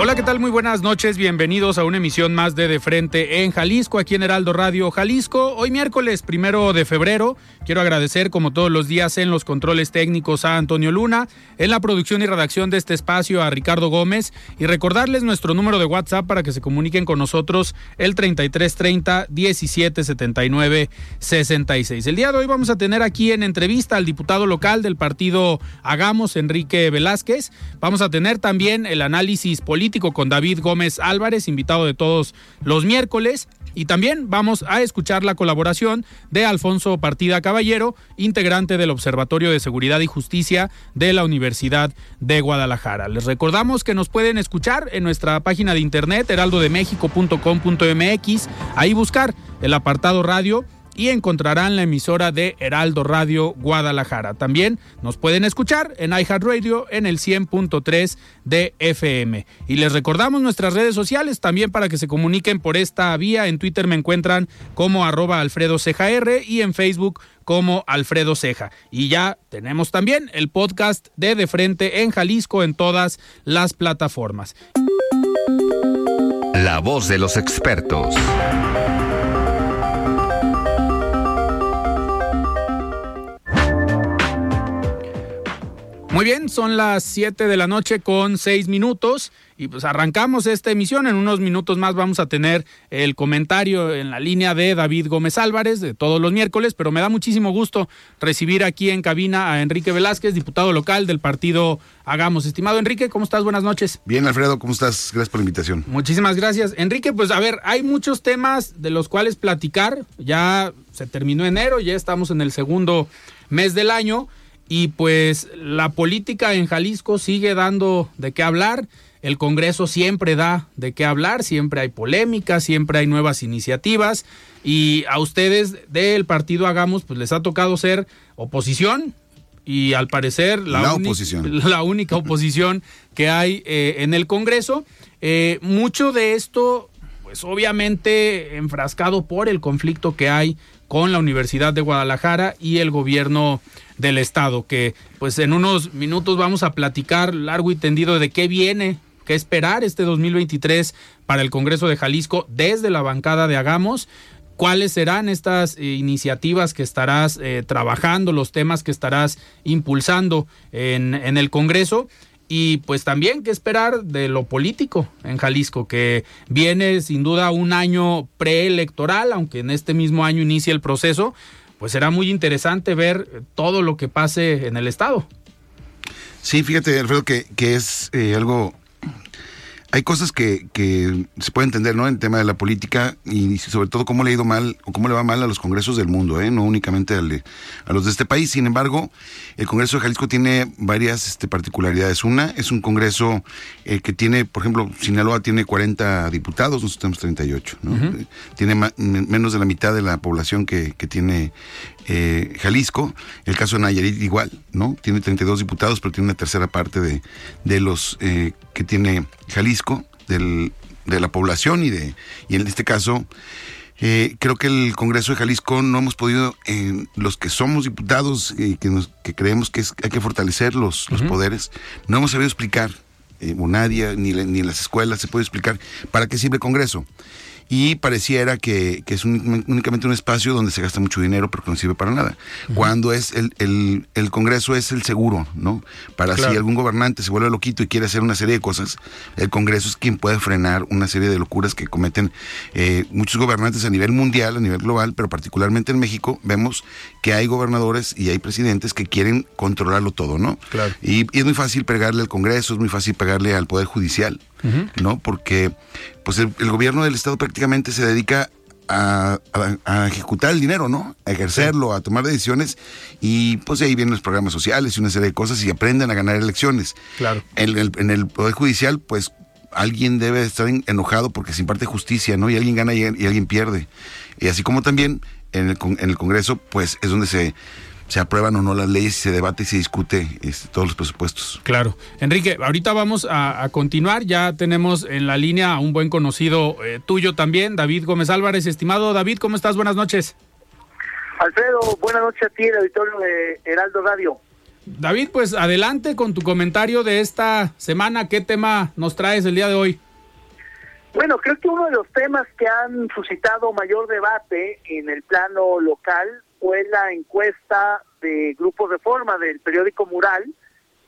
Hola, ¿qué tal? Muy buenas noches. Bienvenidos a una emisión más de De Frente en Jalisco, aquí en Heraldo Radio Jalisco. Hoy miércoles primero de febrero. Quiero agradecer, como todos los días, en los controles técnicos a Antonio Luna, en la producción y redacción de este espacio a Ricardo Gómez y recordarles nuestro número de WhatsApp para que se comuniquen con nosotros el 3330 1779 66. El día de hoy vamos a tener aquí en entrevista al diputado local del partido Hagamos, Enrique Velázquez. Vamos a tener también el análisis político con David Gómez Álvarez, invitado de todos los miércoles. Y también vamos a escuchar la colaboración de Alfonso Partida Caballero, integrante del Observatorio de Seguridad y Justicia de la Universidad de Guadalajara. Les recordamos que nos pueden escuchar en nuestra página de internet heraldodemexico.com.mx, ahí buscar el apartado radio y encontrarán la emisora de Heraldo Radio Guadalajara. También nos pueden escuchar en iHeartRadio en el 100.3 de FM. Y les recordamos nuestras redes sociales también para que se comuniquen por esta vía. En Twitter me encuentran como arroba Alfredo y en Facebook como Alfredo Ceja. Y ya tenemos también el podcast de De Frente en Jalisco en todas las plataformas. La voz de los expertos. Muy bien, son las 7 de la noche con 6 minutos y pues arrancamos esta emisión. En unos minutos más vamos a tener el comentario en la línea de David Gómez Álvarez de todos los miércoles, pero me da muchísimo gusto recibir aquí en cabina a Enrique Velázquez, diputado local del partido Hagamos. Estimado Enrique, ¿cómo estás? Buenas noches. Bien, Alfredo, ¿cómo estás? Gracias por la invitación. Muchísimas gracias. Enrique, pues a ver, hay muchos temas de los cuales platicar. Ya se terminó enero, ya estamos en el segundo mes del año y pues la política en Jalisco sigue dando de qué hablar. El Congreso siempre da de qué hablar, siempre hay polémica, siempre hay nuevas iniciativas y a ustedes del partido Hagamos pues les ha tocado ser oposición y al parecer la, la, oposición. la única oposición que hay eh, en el Congreso. Eh, mucho de esto pues obviamente enfrascado por el conflicto que hay con la Universidad de Guadalajara y el gobierno del estado, que pues en unos minutos vamos a platicar largo y tendido de qué viene, qué esperar este 2023 para el Congreso de Jalisco desde la bancada de Hagamos cuáles serán estas eh, iniciativas que estarás eh, trabajando, los temas que estarás impulsando en, en, el Congreso y pues también qué esperar de lo político en Jalisco, que viene sin duda un año preelectoral, aunque en este mismo año inicia el proceso, pues será muy interesante ver todo lo que pase en el Estado. Sí, fíjate, Alfredo, que, que es eh, algo hay cosas que, que, se puede entender, ¿no? En el tema de la política y sobre todo cómo le ha ido mal o cómo le va mal a los congresos del mundo, ¿eh? No únicamente a los de este país. Sin embargo, el Congreso de Jalisco tiene varias este, particularidades. Una, es un congreso eh, que tiene, por ejemplo, Sinaloa tiene 40 diputados, nosotros tenemos 38, ¿no? Tiene menos de la mitad de la población que, que tiene eh, Jalisco. El caso de Nayarit igual, ¿no? Tiene 32 diputados, pero tiene una tercera parte de, de los eh, que tiene Jalisco, del, de la población y, de, y en este caso... Eh, creo que el Congreso de Jalisco no hemos podido, los que somos diputados y que, nos, que creemos que hay que fortalecer los, los poderes, no hemos sabido explicar, o nadie, ni, ni en las escuelas se puede explicar para qué sirve el Congreso. Y pareciera que, es únicamente un espacio donde se gasta mucho dinero pero que no sirve para nada. Cuando es el, el, Congreso es el seguro, ¿no? Para si algún gobernante se vuelve loquito y quiere hacer una serie de cosas, el Congreso es quien puede frenar una serie de locuras que cometen eh, muchos gobernantes a nivel mundial, a nivel global, pero particularmente en México vemos que hay gobernadores y hay presidentes que quieren controlarlo todo, ¿no? Claro. Y, y es muy fácil pegarle al Congreso, es muy fácil pegarle al Poder Judicial, ¿no? Porque pues el, gobierno del Estado prácticamente se dedica a, ejecutar el dinero, ¿no? A ejercerlo, a tomar decisiones y pues ahí vienen los programas sociales y una serie de cosas y aprenden a ganar elecciones. Claro. En el, en el Poder Judicial, pues alguien debe estar enojado porque se imparte justicia, ¿no? Y alguien gana y, y alguien pierde. Y así como también en el, en el Congreso, pues es donde se se aprueban o no las leyes y se debate y se discute este, todos los presupuestos. Claro. Enrique, ahorita vamos a, continuar. Ya tenemos en la línea a un buen conocido eh, tuyo también, David Gómez Álvarez. Estimado David, ¿cómo estás? Buenas noches. Alfredo, buenas noches a ti, el auditorio de Heraldo Radio. David, pues adelante con tu comentario de esta semana. ¿Qué tema nos traes el día de hoy? Bueno, creo que uno de los temas que han suscitado mayor debate en el plano local fue la encuesta de Grupo Reforma del periódico Mural,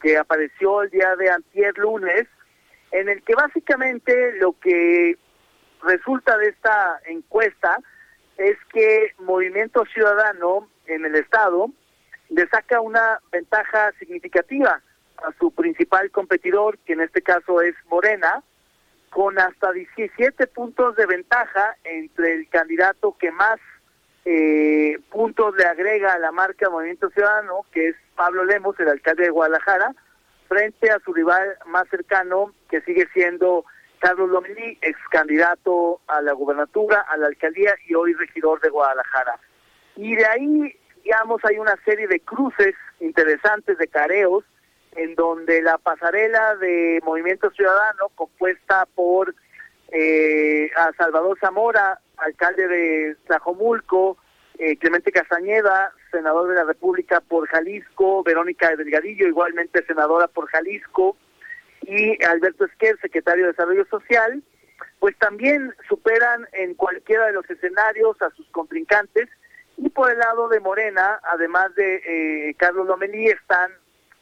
que apareció el día de antier lunes, en el que básicamente lo que resulta de esta encuesta es que Movimiento Ciudadano en el Estado le saca una ventaja significativa a su principal competidor, que en este caso es Morena, con hasta 17 puntos de ventaja entre el candidato que más eh, puntos le agrega a la marca Movimiento Ciudadano, que es Pablo Lemos, el alcalde de Guadalajara, frente a su rival más cercano, que sigue siendo Carlos Lomelí, ex candidato a la gubernatura, a la alcaldía y hoy regidor de Guadalajara. Y de ahí, digamos, hay una serie de cruces interesantes, de careos, en donde la pasarela de Movimiento Ciudadano, compuesta por eh, a Salvador Zamora, alcalde de Tlajomulco, eh, Clemente Castañeda, senador de la República por Jalisco, Verónica Delgadillo, igualmente senadora por Jalisco, y Alberto Esquer, secretario de Desarrollo Social, pues también superan en cualquiera de los escenarios a sus contrincantes. Y por el lado de Morena, además de eh, Carlos Lomelí, están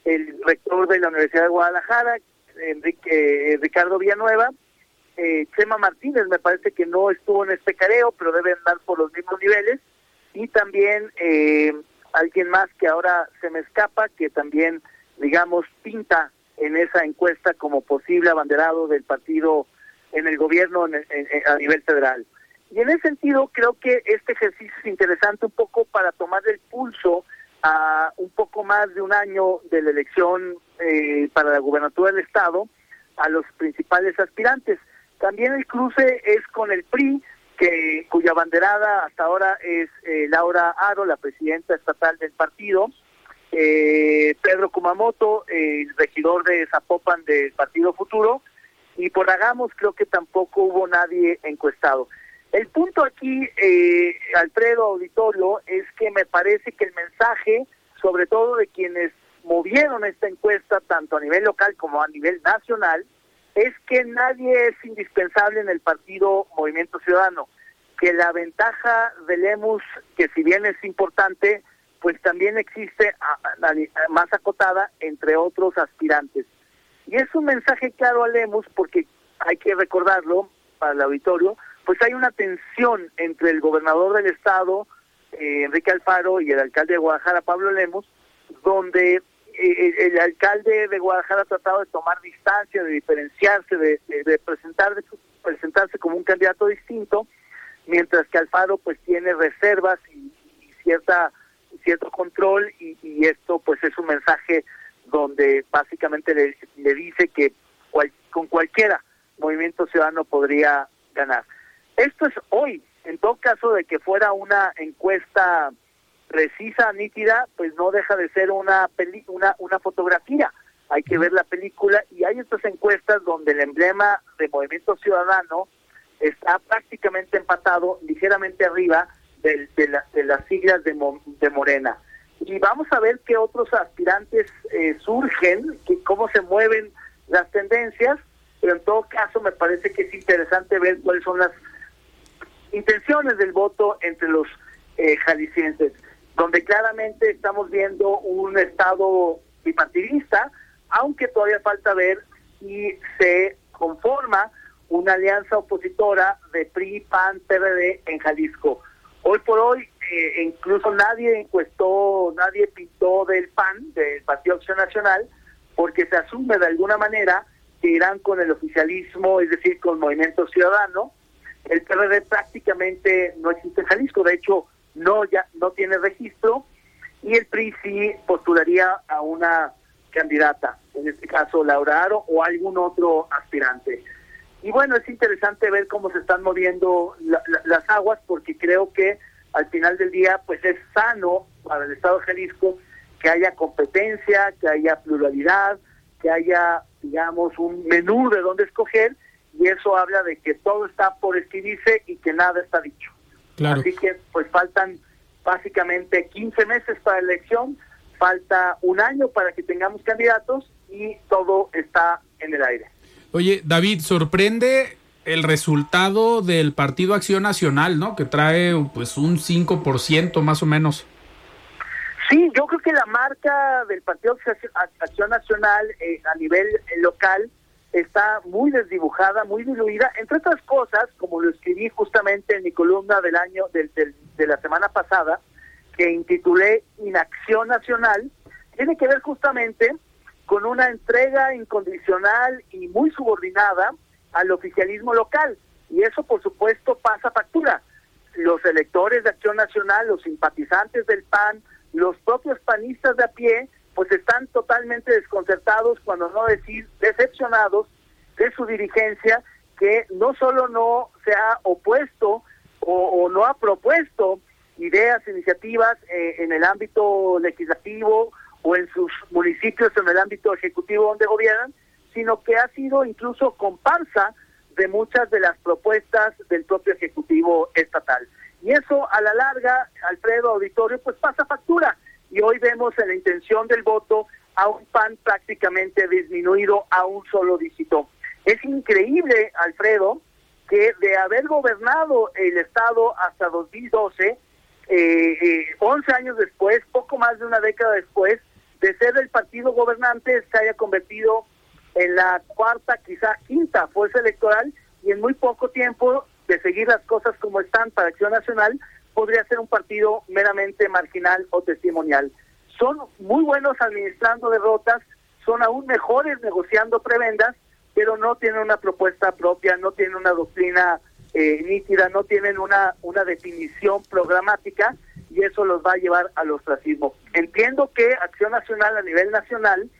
el rector de la Universidad de Guadalajara, Enrique, eh, Ricardo Villanueva, eh, Chema Martínez me parece que no estuvo en este careo, pero debe andar por los mismos niveles, y también eh, alguien más que ahora se me escapa, que también, digamos, pinta en esa encuesta como posible abanderado del partido en el gobierno a nivel federal. Y en ese sentido, creo que este ejercicio es interesante un poco para tomar el pulso a un poco más de un año de la elección eh, para la gubernatura del Estado a los principales aspirantes. También el cruce es con el PRI, que cuya banderada hasta ahora es eh, Laura Aro, la presidenta estatal del partido, eh, Pedro Kumamoto, el regidor de Zapopan del Partido Futuro, y por Hagamos creo que tampoco hubo nadie encuestado. El punto aquí, eh, Alfredo Auditorio, es que me parece que el mensaje, sobre todo de quienes movieron esta encuesta, tanto a nivel local como a nivel nacional, es que nadie es indispensable en el partido Movimiento Ciudadano, que la ventaja de Lemus, que si bien es importante, pues también existe más acotada entre otros aspirantes. Y es un mensaje claro a Lemus porque hay que recordarlo para el auditorio, pues hay una tensión entre el gobernador del estado, eh, Enrique Alfaro, y el alcalde de Guadalajara, Pablo Lemus, donde el alcalde de Guadalajara ha tratado de tomar distancia, de diferenciarse, de, presentar, presentarse como un candidato distinto, mientras que Alfaro pues tiene reservas y, cierta cierto control y, esto pues es un mensaje donde básicamente le, le dice que con cualquiera movimiento ciudadano podría ganar. Esto es hoy, en todo caso de que fuera una encuesta precisa, nítida, pues no deja de ser una, una, una fotografía. Hay que ver la película y hay estas encuestas donde el emblema de Movimiento Ciudadano está prácticamente empatado, ligeramente arriba de, de, las siglas de, de Morena. Y vamos a ver qué otros aspirantes eh, surgen, que, cómo se mueven las tendencias, pero en todo caso me parece que es interesante ver cuáles son las intenciones del voto entre los eh, jaliscienses, donde claramente estamos viendo un estado bipartidista, aunque todavía falta ver si se conforma una alianza opositora de PRI, PAN, PRD en Jalisco. Hoy por hoy, eh, incluso nadie encuestó, nadie pintó del PAN, del Partido Acción Nacional, porque se asume de alguna manera que irán con el oficialismo, es decir, con Movimiento Ciudadano. El PRD prácticamente no existe en Jalisco, de hecho, no ya no tiene registro y el PRI sí postularía a una candidata, en este caso Laura Aro o algún otro aspirante. Y bueno, es interesante ver cómo se están moviendo las aguas porque creo que al final del día pues es sano para el Estado de Jalisco que haya competencia, que haya pluralidad, que haya, digamos, un menú de dónde escoger y eso habla de que todo está por escribirse y que nada está dicho. Así que pues faltan básicamente 15 meses para la elección, falta un año para que tengamos candidatos y todo está en el aire. Oye, David, sorprende el resultado del Partido Acción Nacional, ¿no? Que trae pues un 5% más o menos. Sí, yo creo que la marca del Partido Acción Nacional eh, a nivel eh, local está muy desdibujada, muy diluida, entre otras cosas, como lo escribí justamente en mi columna del año del, de la semana pasada, que intitulé Inacción Nacional, tiene que ver justamente con una entrega incondicional y muy subordinada al oficialismo local. Y eso, por supuesto, pasa factura. Los electores de Acción Nacional, los simpatizantes del PAN, los propios panistas de a pie, pues están totalmente desconcertados, cuando no decir decepcionados, de su dirigencia, que no solo no se ha opuesto o, no ha propuesto ideas, iniciativas eh, en el ámbito legislativo o en sus municipios en el ámbito ejecutivo donde gobiernan, sino que ha sido incluso comparsa de muchas de las propuestas del propio ejecutivo estatal. Y eso a la larga, Alfredo Auditorio, pues pasa factura y hoy vemos en la intención del voto a un PAN prácticamente disminuido a un solo dígito. Es increíble, Alfredo, que de haber gobernado el Estado hasta 2012, eh, eh, 11 años después, poco más de una década después, de ser el partido gobernante, se haya convertido en la cuarta, quizá quinta fuerza electoral y en muy poco tiempo de seguir las cosas como están para Acción Nacional, podría ser un partido meramente marginal o testimonial. Son muy buenos administrando derrotas, son aún mejores negociando prebendas, pero no tienen una propuesta propia, no tienen una doctrina eh, nítida, no tienen una, una definición programática y eso los va a llevar al ostracismo. Entiendo que Acción Nacional a nivel nacional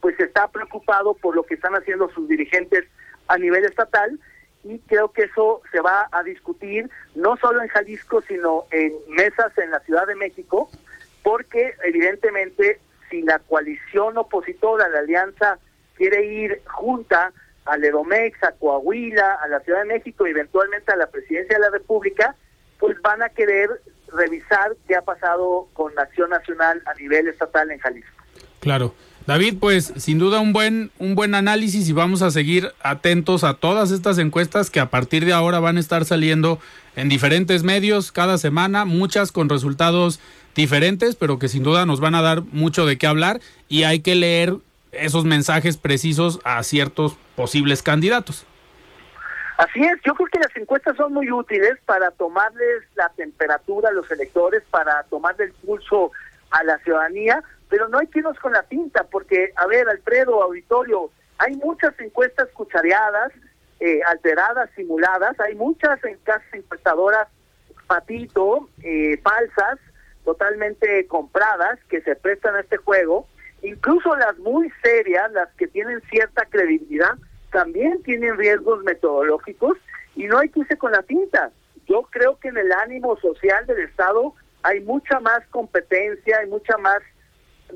pues está preocupado por lo que están haciendo sus dirigentes a nivel estatal y creo que eso se va a discutir no solo en Jalisco, sino en mesas en la Ciudad de México, porque evidentemente si la coalición opositora, la alianza, quiere ir junta al Edomex, a Coahuila, a la Ciudad de México y eventualmente a la presidencia de la República, pues van a querer revisar qué ha pasado con Acción Nacional a nivel estatal en Jalisco. Claro. David, pues sin duda un buen, un buen análisis y vamos a seguir atentos a todas estas encuestas que a partir de ahora van a estar saliendo en diferentes medios cada semana, muchas con resultados diferentes, pero que sin duda nos van a dar mucho de qué hablar y hay que leer esos mensajes precisos a ciertos posibles candidatos. Así es, yo creo que las encuestas son muy útiles para tomarles la temperatura a los electores, para tomarle el pulso a la ciudadanía, pero no hay que irnos con la tinta, porque, a ver, Alfredo, auditorio, hay muchas encuestas cuchareadas, eh, alteradas, simuladas, hay muchas en casas encuestadoras patito, eh, falsas, totalmente compradas, que se prestan a este juego, incluso las muy serias, las que tienen cierta credibilidad, también tienen riesgos metodológicos y no hay que irse con la tinta. Yo creo que en el ánimo social del Estado hay mucha más competencia, hay mucha más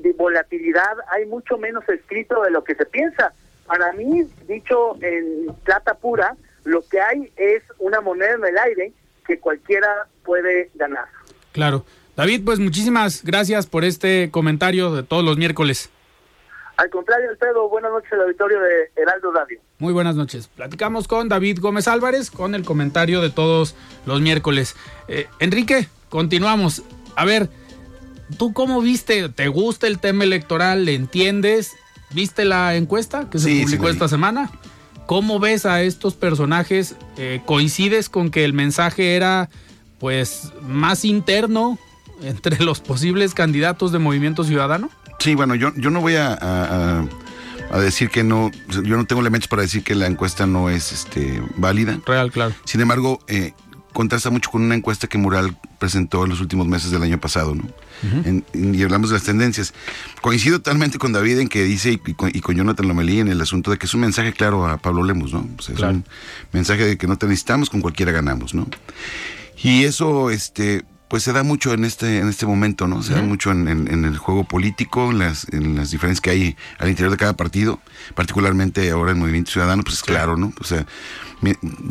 de volatilidad, hay mucho menos escrito de lo que se piensa. Para mí, dicho en plata pura, lo que hay es una moneda en el aire que cualquiera puede ganar. Claro. David, pues muchísimas gracias por este comentario de todos los miércoles. Al contrario, Alfredo, buenas noches al auditorio de Heraldo Radio. Muy buenas noches. Platicamos con David Gómez Álvarez con el comentario de todos los miércoles. Eh, Enrique, continuamos. A ver, ¿tú cómo viste? ¿Te gusta el tema electoral? ¿Le entiendes? ¿Viste la encuesta que se Sí, publicó sí, esta semana? ¿Cómo ves a estos personajes? Eh, ¿Coincides con que el mensaje era pues más interno entre los posibles candidatos de Movimiento Ciudadano? Sí, bueno, yo, yo no voy a, a- a- a decir que no, yo no tengo elementos para decir que la encuesta no es este, válida. Real, claro. Sin embargo, eh, contrasta mucho con una encuesta que Mural presentó en los últimos meses del año pasado, ¿no? En- y hablamos de las tendencias. Coincido totalmente con David en que dice, y, y con, y con Jonathan Lomelí en el asunto de que es un mensaje claro a Pablo Lemos, ¿no? O sea, Claro. Es un mensaje de que no te necesitamos, con cualquiera ganamos, ¿no? Y eso, este, pues se da mucho en este, en este momento, ¿no? Se da mucho en, en- en el juego político, en las, en las diferencias que hay al interior de cada partido, particularmente ahora en Movimiento Ciudadano, pues es claro, ¿no? O sea,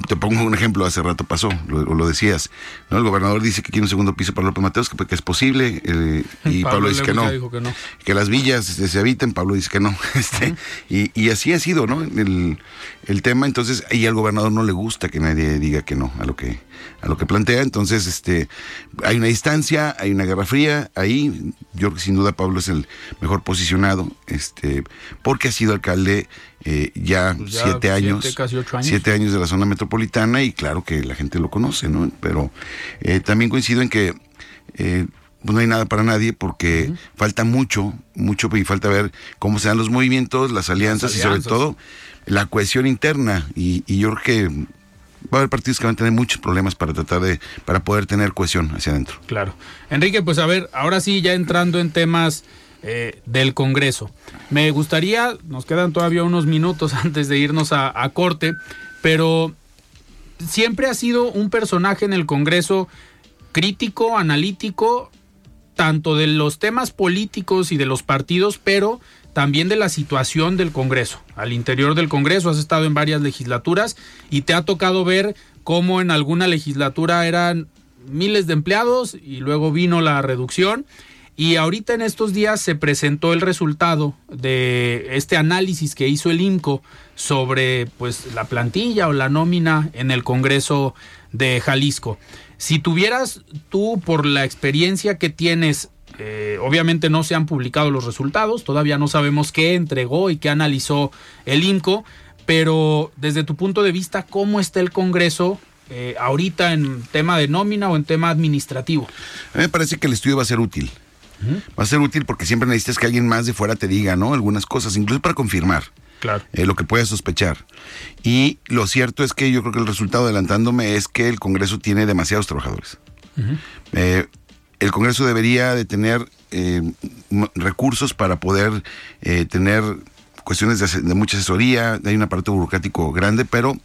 te pongo un ejemplo, hace rato pasó, lo, lo decías, ¿no? El gobernador dice que quiere un segundo piso para López Mateos, que, que es posible, eh, y Pablo, dice que no que no. que las villas se habiten, Pablo dice que no. Este, y, y así ha sido, ¿no? El, el tema, entonces, y al gobernador no le gusta que nadie diga que no a lo que, a lo que plantea. Entonces, este, hay una distancia, hay una guerra fría, ahí yo creo que sin duda Pablo es el mejor posicionado, este, porque ha sido alcalde eh, ya, Pues ya siete siete, años, casi ocho años. siete años de la zona metropolitana y claro que la gente lo conoce, ¿no? Pero eh, también coincido en que eh, pues no hay nada para nadie porque falta mucho, mucho y falta ver cómo se dan los movimientos, las alianzas, y sobre todo la cohesión interna y, y yo creo que va a haber partidos que van a tener muchos problemas para tratar de, para poder tener cohesión hacia adentro. Claro. Enrique, pues a ver, ahora sí, ya entrando en temas eh, del Congreso. Me gustaría, nos quedan todavía unos minutos antes de irnos a, a corte, pero siempre ha sido un personaje en el Congreso crítico, analítico, tanto de los temas políticos y de los partidos, pero también de la situación del Congreso. Al interior del Congreso has estado en varias legislaturas y te ha tocado ver cómo en alguna legislatura eran miles de empleados y luego vino la reducción. Y ahorita en estos días se presentó el resultado de este análisis que hizo el IMCO sobre pues la plantilla o la nómina en el Congreso de Jalisco. Si tuvieras tú, por la experiencia que tienes, eh, obviamente no se han publicado los resultados, todavía no sabemos qué entregó y qué analizó el INCO, pero desde tu punto de vista, ¿cómo está el Congreso eh, ahorita en tema de nómina o en tema administrativo? A mí me parece que el estudio va a ser útil. Va a ser útil porque siempre necesitas que alguien más de fuera te diga, ¿no? Algunas cosas, incluso para confirmar. Claro. eh, lo que puedas sospechar. Y lo cierto es que yo creo que el resultado, adelantándome, es que el Congreso tiene demasiados trabajadores. Eh, el Congreso debería de tener eh, recursos para poder tener cuestiones de mucha asesoría, hay un aparato burocrático grande, pero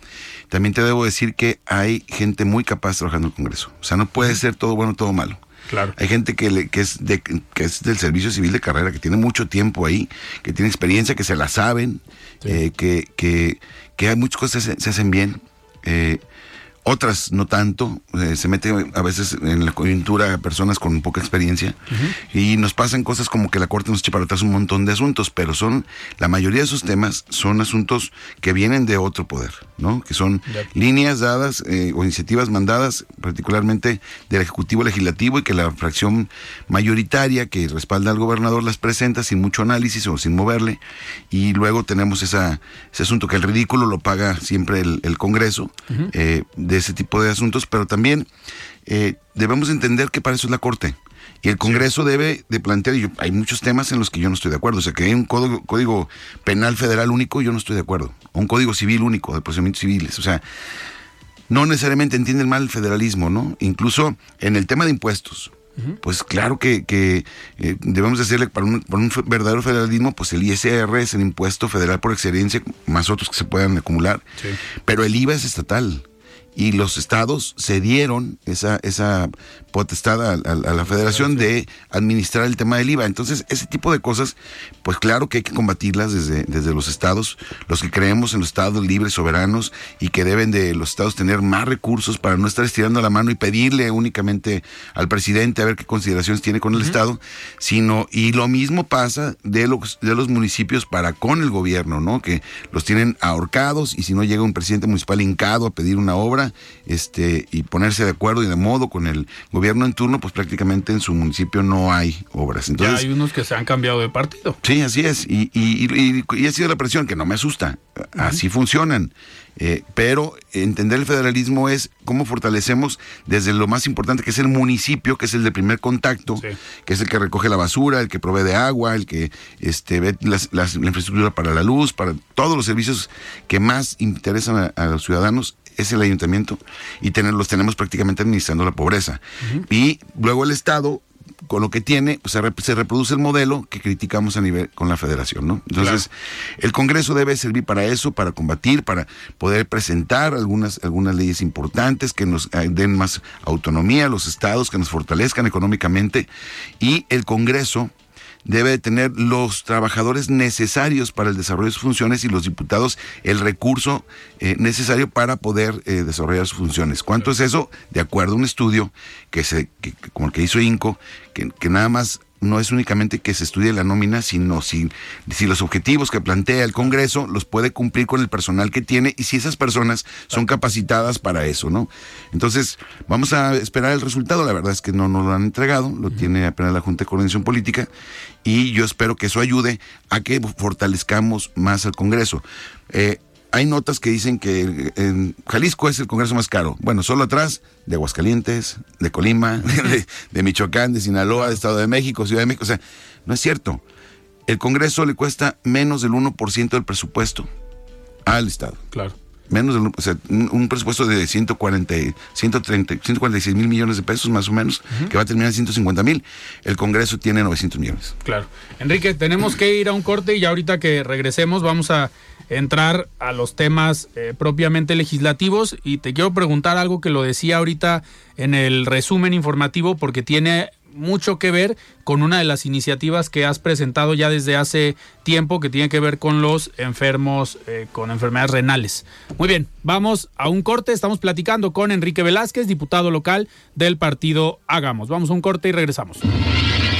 también te debo decir que hay gente muy capaz trabajando en el Congreso. O sea, no puede ser todo bueno, todo malo. Claro. Hay gente que, le- que, es de, que es del servicio civil de carrera, que tiene mucho tiempo ahí, que tiene experiencia, que se la saben, eh, que, que, que hay muchas cosas que se, se hacen bien. eh, otras no tanto, eh, se mete a veces en la coyuntura a personas con poca experiencia y nos pasan cosas como que la Corte nos echa para atrás un montón de asuntos, pero son, la mayoría de esos temas son asuntos que vienen de otro poder, ¿no? Que son líneas dadas eh, o iniciativas mandadas particularmente del Ejecutivo Legislativo y que la fracción mayoritaria que respalda al gobernador las presenta sin mucho análisis o sin moverle y luego tenemos esa, ese asunto que el ridículo lo paga siempre el, el Congreso eh, de ese tipo de asuntos, pero también eh, debemos entender que para eso es la Corte. Y el Congreso debe de plantear, y yo- hay muchos temas en los que yo no estoy de acuerdo, o sea, que hay un código, código penal federal único, yo no estoy de acuerdo, o un código civil único de procedimientos civiles, o sea, no necesariamente entienden mal el federalismo, ¿no? Incluso en el tema de impuestos. Pues claro que, que, eh, debemos decirle, para un, para un verdadero federalismo, pues el ISR es el impuesto federal por excelencia, más otros que se puedan acumular. Sí. Pero el IVA es estatal. Y los estados cedieron esa, esa potestad a, la federación de administrar el tema del IVA. Entonces, ese tipo de cosas, pues claro que hay que combatirlas desde, desde los estados, los que creemos en los estados libres, soberanos, y que deben de los estados tener más recursos para no estar estirando la mano y pedirle únicamente al presidente a ver qué consideraciones tiene con el estado, sino, y lo mismo pasa de los, de los municipios para con el gobierno, ¿no? Que los tienen ahorcados y si no llega un presidente municipal hincado a pedir una obra, este, y ponerse de acuerdo y de modo con el gobierno en turno, pues prácticamente en su municipio no hay obras. Entonces, ya hay unos que se han cambiado de partido. Sí, así es. Y, y, y, ha sido la presión, que no me asusta. Así funcionan. Eh, pero entender el federalismo es cómo fortalecemos desde lo más importante que es el municipio, que es el de primer contacto, que es el que recoge la basura, el que provee de agua, el que este, ve las, la infraestructura para la luz, para todos los servicios que más interesan a los ciudadanos es el ayuntamiento y tener, los tenemos prácticamente administrando la pobreza. Y luego el Estado con lo que tiene, pues se, reproduce el modelo que criticamos a nivel con la federación, ¿no? Entonces, el Congreso debe servir para eso, para combatir, para poder presentar algunas, algunas leyes importantes que nos eh, den más autonomía a los estados, que nos fortalezcan económicamente, y el Congreso debe tener los trabajadores necesarios para el desarrollo de sus funciones y los diputados el recurso eh, necesario para poder eh, desarrollar sus funciones. ¿Cuánto es eso? De acuerdo a un estudio que se, como el que hizo INCO, que, que nada más no es únicamente que se estudie la nómina, sino si, si los objetivos que plantea el Congreso los puede cumplir con el personal que tiene y si esas personas son capacitadas para eso, ¿no? Entonces, vamos a esperar el resultado. La verdad es que no nos lo han entregado, lo tiene apenas la Junta de Coordinación Política y yo espero que eso ayude a que fortalezcamos más al Congreso. Eh, hay notas que dicen que en Jalisco es el Congreso más caro. Bueno, solo atrás de Aguascalientes, de Colima, de, Michoacán, de Sinaloa, de Estado de México, Ciudad de México. O sea, no es cierto. El Congreso le cuesta menos del 1% del presupuesto al Estado. Claro. Menos del, o sea, un presupuesto de 140, 130, 146 mil millones de pesos más o menos, que va a terminar en 150 mil. El Congreso tiene 900 millones. Claro. Enrique, tenemos que ir a un corte y ya ahorita que regresemos vamos a entrar a los temas eh, propiamente legislativos y te quiero preguntar algo que lo decía ahorita en el resumen informativo porque tiene mucho que ver con una de las iniciativas que has presentado ya desde hace tiempo que tiene que ver con los enfermos eh, con enfermedades renales. Muy bien, vamos a un corte, estamos platicando con Enrique Velázquez, diputado local del partido Hagamos. Vamos a un corte y regresamos.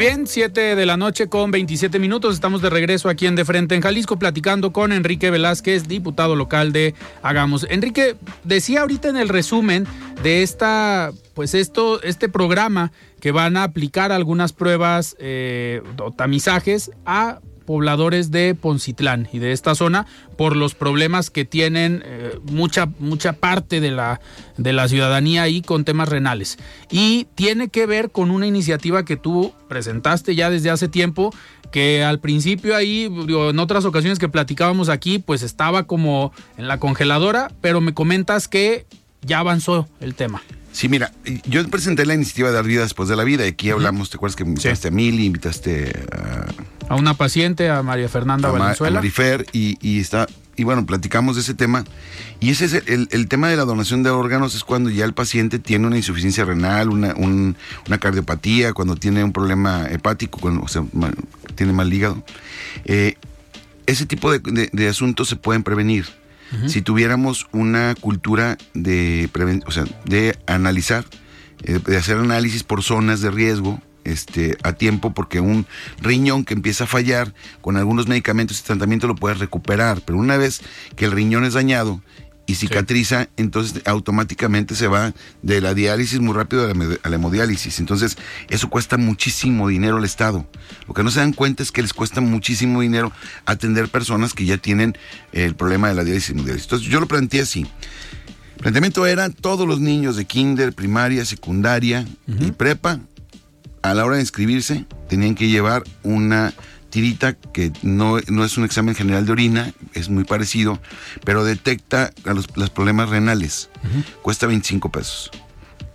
Bien, 7 de la noche con 27 minutos. Estamos de regreso aquí en De Frente en Jalisco platicando con Enrique Velázquez, diputado local de Hagamos. Enrique, decía ahorita en el resumen de esta, pues esto, este programa que van a aplicar algunas pruebas eh, o tamizajes a pobladores de Poncitlán y de esta zona por los problemas que tienen eh, mucha, mucha parte de la, de la ciudadanía ahí con temas renales. Y tiene que ver con una iniciativa que tú presentaste ya desde hace tiempo, que al principio ahí, en otras ocasiones que platicábamos aquí, pues estaba como en la congeladora, pero me comentas que ya avanzó el tema. Sí, mira, yo presenté la iniciativa de dar vida después de la vida. Aquí hablamos, ¿te acuerdas que invitaste a Mili, invitaste a a una paciente, a María Fernanda Valenzuela. A Marifer, y, y, está, y bueno, platicamos de ese tema. Y ese es el, el, tema de la donación de órganos, es cuando ya el paciente tiene una insuficiencia renal, una, una cardiopatía, cuando tiene un problema hepático, cuando o sea, tiene mal hígado. Eh, ese tipo de, de, asuntos se pueden prevenir. Si tuviéramos una cultura de, o sea, de analizar, eh, de hacer análisis por zonas de riesgo, este, a tiempo porque un riñón que empieza a fallar con algunos medicamentos y tratamiento lo puedes recuperar, pero una vez que el riñón es dañado y cicatriza, entonces automáticamente se va de la diálisis muy rápido a la, hemodiálisis. Entonces, eso cuesta muchísimo dinero al Estado. Lo que no se dan cuenta es que les cuesta muchísimo dinero atender personas que ya tienen el problema de la diálisis y hemodiálisis. Entonces, yo lo planteé así. El planteamiento era todos los niños de kinder, primaria, secundaria y prepa a la hora de inscribirse tenían que llevar una tirita que no, no es un examen general de orina, es muy parecido, pero detecta a los, los problemas renales. Cuesta 25 pesos.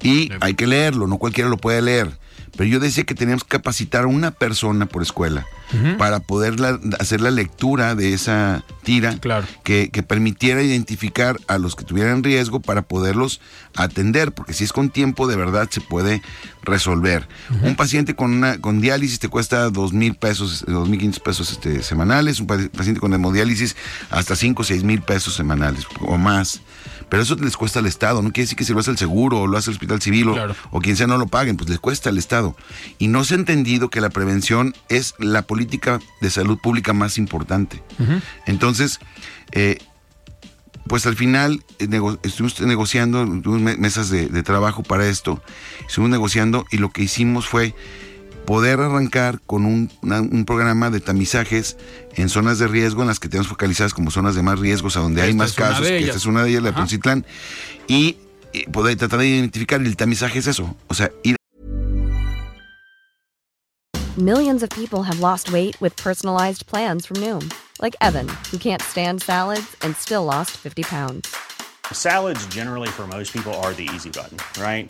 Y hay que leerlo, no cualquiera lo puede leer. Pero yo decía que teníamos que capacitar a una persona por escuela para poder la- hacer la lectura de esa tira Claro. que, que permitiera identificar a los que tuvieran riesgo para poderlos atender, porque si es con tiempo de verdad se puede resolver. Un paciente con una con diálisis te cuesta dos mil pesos, dos mil quinientos pesos este, semanales, un pa- paciente con hemodiálisis hasta cinco o seis mil pesos semanales o más. Pero eso les cuesta al Estado, no quiere decir que si lo hace el seguro o lo hace el hospital civil o, Claro. o quien sea no lo paguen, pues les cuesta al Estado. Y no se ha entendido que la prevención es la política de salud pública más importante. Entonces, eh, pues al final eh, nego- estuvimos negociando, tuvimos me- mesas de, de trabajo para esto, estuvimos negociando y lo que hicimos fue poder arrancar con un, una- un programa de tamizajes en zonas de riesgo en las que tenemos focalizadas como zonas de más riesgos, a donde hay más casos, que esta es una de ellas, la de. Poncitlán, y, eh, poder tratar de identificar, el tamizaje es eso, o sea, ir Millions of people have lost weight with personalized plans from Noom, like Evan, who can't stand salads and still lost 50 pounds. Salads, generally, for most people, are the easy button, right?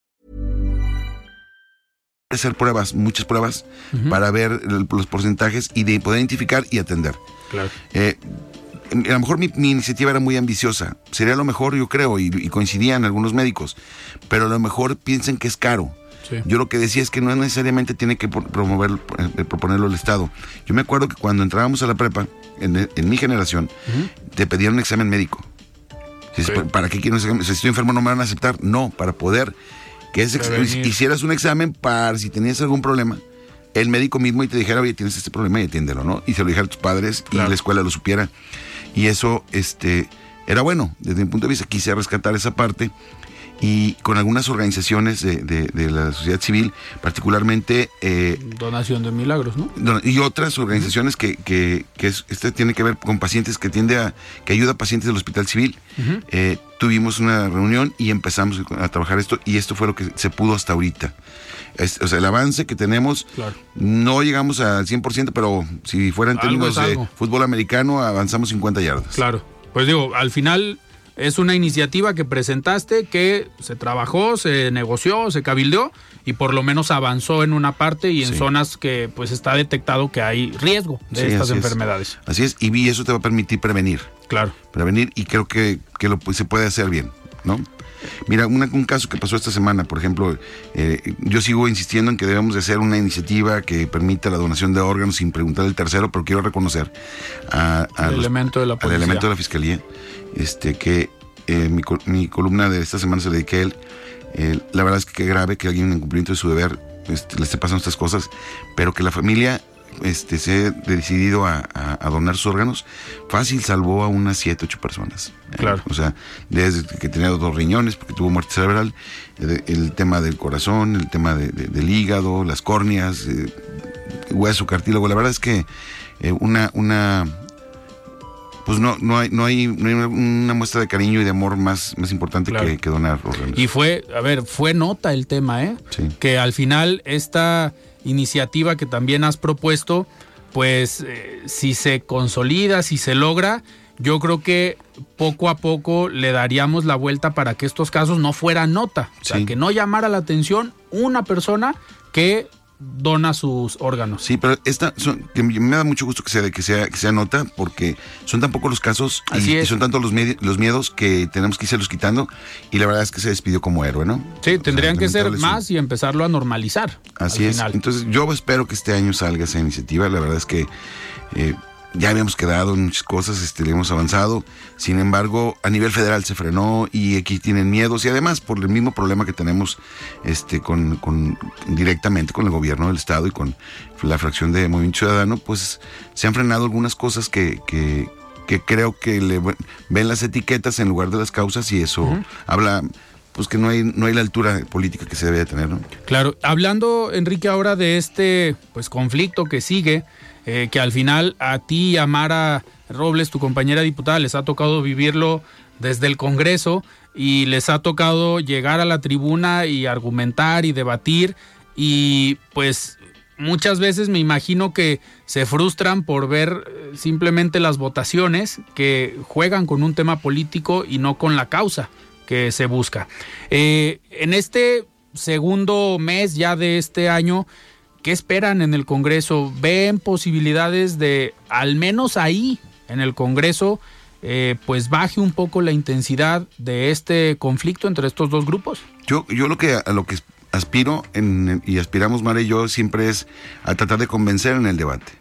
Hacer pruebas, muchas pruebas, para ver los porcentajes y de poder identificar y atender. Claro. Eh, a lo mejor mi, mi iniciativa era muy ambiciosa. Sería lo mejor, yo creo, y, y coincidían algunos médicos. Pero a lo mejor piensan que es caro. Sí. Yo lo que decía es que no necesariamente tiene que pro- promover, eh, proponerlo el Estado. Yo me acuerdo que cuando entrábamos a la prepa, en, en mi generación, te pedían un examen médico. ¿Para qué quiero un examen? Si estoy enfermo no me van a aceptar. No, para poder que Prevenir. hicieras un examen para si tenías algún problema, el médico mismo y te dijera, oye, tienes este problema y atiéndelo, ¿no? Y se lo dijera a tus padres y la escuela lo supiera. Y eso, este, era bueno. Desde mi punto de vista, quise rescatar esa parte y con algunas organizaciones de, de- de la sociedad civil, particularmente eh, Donación de milagros, ¿no? y otras organizaciones que, que, que es- este tiene que ver con pacientes que tiende a que ayuda a pacientes del hospital civil. Eh, tuvimos una reunión y empezamos a trabajar esto y esto fue lo que se pudo hasta ahorita. Es- o sea, el avance que tenemos, Claro. no llegamos al 100%, pero si fuera en términos de fútbol americano, avanzamos 50 yardas. Claro. Pues digo, al final es una iniciativa que presentaste que se trabajó, se negoció, se cabildeó y por lo menos avanzó en una parte y en Sí. zonas que pues está detectado que hay riesgo de Sí, estas así es. enfermedades. Así es, y eso te va a permitir prevenir. Claro. prevenir y creo que, que lo, se puede hacer bien, ¿no? Mira, una- un caso que pasó esta semana, por ejemplo, eh, yo sigo insistiendo en que debemos de hacer una iniciativa que permita la donación de órganos sin preguntar al tercero, pero quiero reconocer a, a El los- elemento de la al elemento de la fiscalía, este, que eh, mi, mi columna de esta semana se la dediqué a él. Eh, la verdad es que qué grave que alguien en cumplimiento de su deber este, le esté pasando estas cosas, pero que la familia este, se ha decidido a, a- a donar sus órganos, fácil salvó a unas 7, 8 personas. Eh, Claro. o sea, desde que tenía dos riñones, porque tuvo muerte cerebral, el tema del corazón, el tema de- de- del hígado, las córneas, eh, hueso, cartílago. La verdad es que eh, una, una pues no, no hay, no hay, no hay una muestra de cariño y de amor más, más importante Claro. que, que donar órganos. Y fue, a ver, fue nota el tema, ¿eh? Sí. Que al final esta iniciativa que también has propuesto, pues eh, si se consolida, si se logra, yo creo que poco a poco le daríamos la vuelta para que estos casos no fueran nota. O sea, que no llamara la atención una persona que dona sus órganos. Sí, pero esta son, que me da mucho gusto que sea que sea que sea nota porque son tan pocos los casos y, y son tantos los, los miedos que tenemos que irlos quitando y la verdad es que se despidió como héroe, ¿no? Sí, tendrían que ser más y empezarlo a normalizar. Así es. Entonces yo espero que este año salga esa iniciativa. La verdad es que eh, ya habíamos quedado en muchas cosas, este, le hemos avanzado. Sin embargo, a nivel federal se frenó y aquí tienen miedos y además por el mismo problema que tenemos este, con, con directamente con el gobierno del estado y con la fracción de Movimiento Ciudadano, pues se han frenado algunas cosas que, que, que creo que le ven las etiquetas en lugar de las causas y eso habla pues que no hay no hay la altura política que se debe de tener, ¿no? Claro, hablando Enrique ahora de este pues conflicto que sigue eh, que al final a ti y a Mara Robles, tu compañera diputada, les ha tocado vivirlo desde el Congreso y les ha tocado llegar a la tribuna y argumentar y debatir y pues muchas veces me imagino que se frustran por ver eh, simplemente las votaciones que juegan con un tema político y no con la causa que se busca. Eh, en este segundo mes ya de este año, ¿Qué esperan en el Congreso? ¿Ven posibilidades de, al menos ahí, en el Congreso, eh, pues baje un poco la intensidad de este conflicto entre estos dos grupos? Yo, yo lo que a lo que aspiro en, y aspiramos Mara y yo siempre es a tratar de convencer en el debate,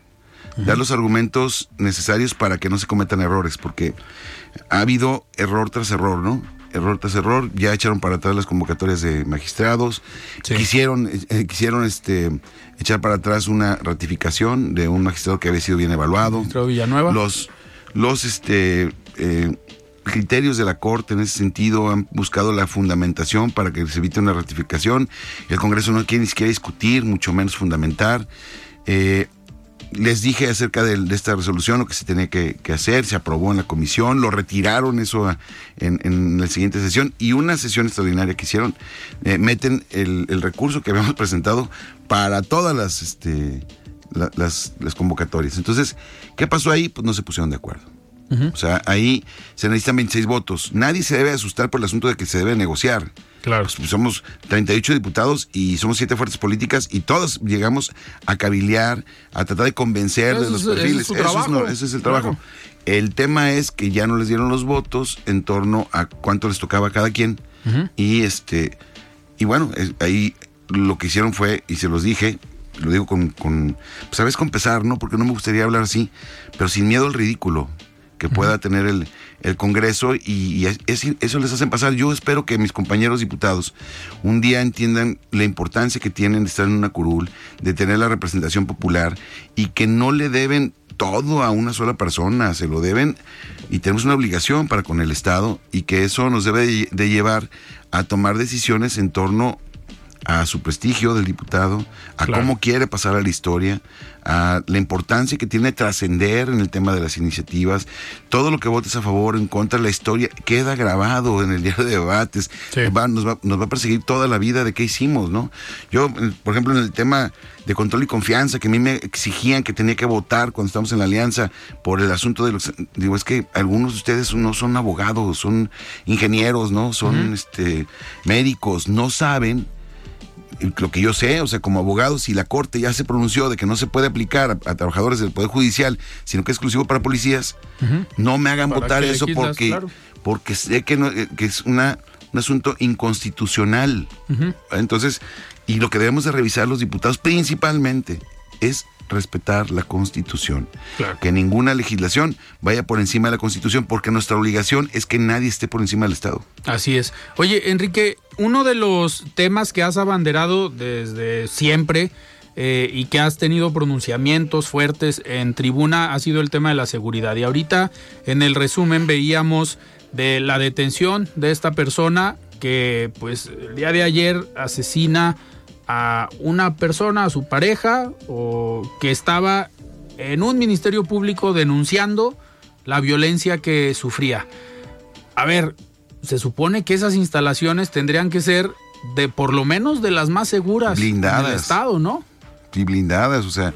dar los argumentos necesarios para que no se cometan errores, porque ha habido error tras error, ¿no? Error tras error, ya echaron para atrás las convocatorias de magistrados, quisieron, eh, quisieron este echar para atrás una ratificación de un magistrado que había sido bien evaluado. Villanueva. Los, los este eh, criterios de la Corte en ese sentido han buscado la fundamentación para que se evite una ratificación. El Congreso no quiere ni siquiera discutir, mucho menos fundamentar. Eh, les dije acerca de, esta resolución lo que se tenía que, hacer, se aprobó en la comisión, lo retiraron eso en, la siguiente sesión y una sesión extraordinaria que hicieron, eh, meten el, recurso que habíamos presentado para todas las, este, las, las convocatorias. Entonces, ¿qué pasó ahí? Pues no se pusieron de acuerdo. O sea, ahí se necesitan 26 votos. Nadie se debe asustar por el asunto de que se debe negociar. Claro. Pues, somos 38 diputados y somos siete fuerzas políticas y todos llegamos a cabildear, a tratar de convencer de los perfiles. Ese es, el trabajo. El tema es que ya no les dieron los votos en torno a cuánto les tocaba a cada quien. Y este y bueno, ahí lo que hicieron fue, y se los dije, lo digo con, con sabes, pues, con pesar, ¿no? Porque no me gustaría hablar así, pero sin miedo al ridículo que pueda tener el, el Congreso y, eso les hacen pasar. Yo espero que mis compañeros diputados un día entiendan la importancia que tienen de estar en una curul, de tener la representación popular y que no le deben todo a una sola persona, se lo deben y tenemos una obligación para con el Estado y que eso nos debe de llevar a tomar decisiones en torno a su prestigio del diputado, a cómo quiere pasar a la historia, a la importancia que tiene trascender en el tema de las iniciativas. Todo lo que votes a favor, en contra de la historia, queda grabado en el diario de debates. nos, va, nos va a perseguir toda la vida de qué hicimos, ¿no? Yo, por ejemplo, en el tema de control y confianza, que a mí me exigían que tenía que votar cuando estamos en la alianza por el asunto de los... Digo, es que algunos de ustedes no son abogados, son ingenieros, ¿no? Son este, médicos, no saben lo que yo sé, o sea, como abogado, si la Corte ya se pronunció de que no se puede aplicar a, trabajadores del Poder Judicial, sino que es exclusivo para policías, no me hagan votar eso porque, porque sé que, eh, que es una, un asunto inconstitucional. Entonces, y lo que debemos de revisar los diputados principalmente es respetar la Constitución. Que ninguna legislación vaya por encima de la Constitución, porque nuestra obligación es que nadie esté por encima del Estado. Así es. Oye, Enrique, uno de los temas que has abanderado desde siempre eh, y que has tenido pronunciamientos fuertes en tribuna ha sido el tema de la seguridad. Y ahorita en el resumen veíamos de la detención de esta persona que pues el día de ayer asesina a una persona, a su pareja, o que estaba en un ministerio público denunciando la violencia que sufría. A ver, se supone que esas instalaciones tendrían que ser de por lo menos de las más seguras blindadas. del Estado, ¿no? Sí, blindadas, o sea.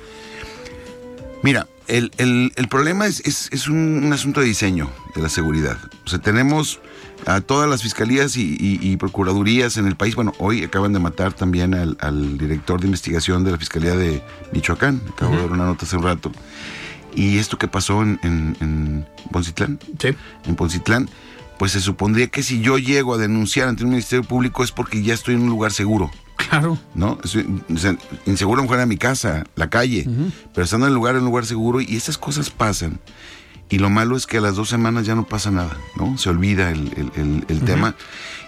Mira, el, problema es, es, un, asunto de diseño de la seguridad. O sea, tenemos a todas las fiscalías y, procuradurías en el país. Bueno, hoy acaban de matar también al, director de investigación de la Fiscalía de Michoacán. Acabo de ver una nota hace un rato. Y esto que pasó en, en, Poncitlán, sí. en Poncitlán, pues se supondría que si yo llego a denunciar ante un ministerio público es porque ya estoy en un lugar seguro. Claro. ¿No? inseguro mejor en mi casa, la calle, pero estando en el lugar, en un lugar seguro, y esas cosas pasan. Y lo malo es que a las dos semanas ya no pasa nada, ¿no? Se olvida el, tema.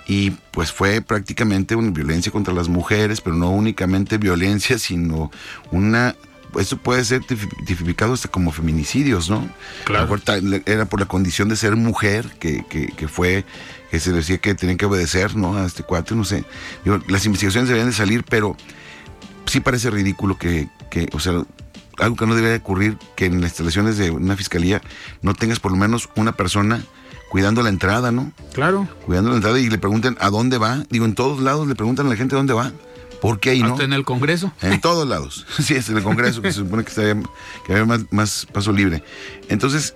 Y pues fue prácticamente una violencia contra las mujeres, pero no únicamente violencia, sino una eso puede ser tipificado hasta como feminicidios, ¿no? Claro. Era por la condición de ser mujer que, que, fue, que se decía que tenían que obedecer, ¿no? A este cuate, no sé. las investigaciones deberían de salir, pero sí parece ridículo que, que, o sea, algo que no debería ocurrir, que en las instalaciones de una fiscalía no tengas por lo menos una persona cuidando la entrada, ¿no? Claro. Cuidando la entrada y le pregunten a dónde va. Digo, en todos lados le preguntan a la gente dónde va. ¿Por qué ahí no? en el Congreso. En todos lados. sí, es en el Congreso que se supone que, está, que había más, más paso libre. Entonces,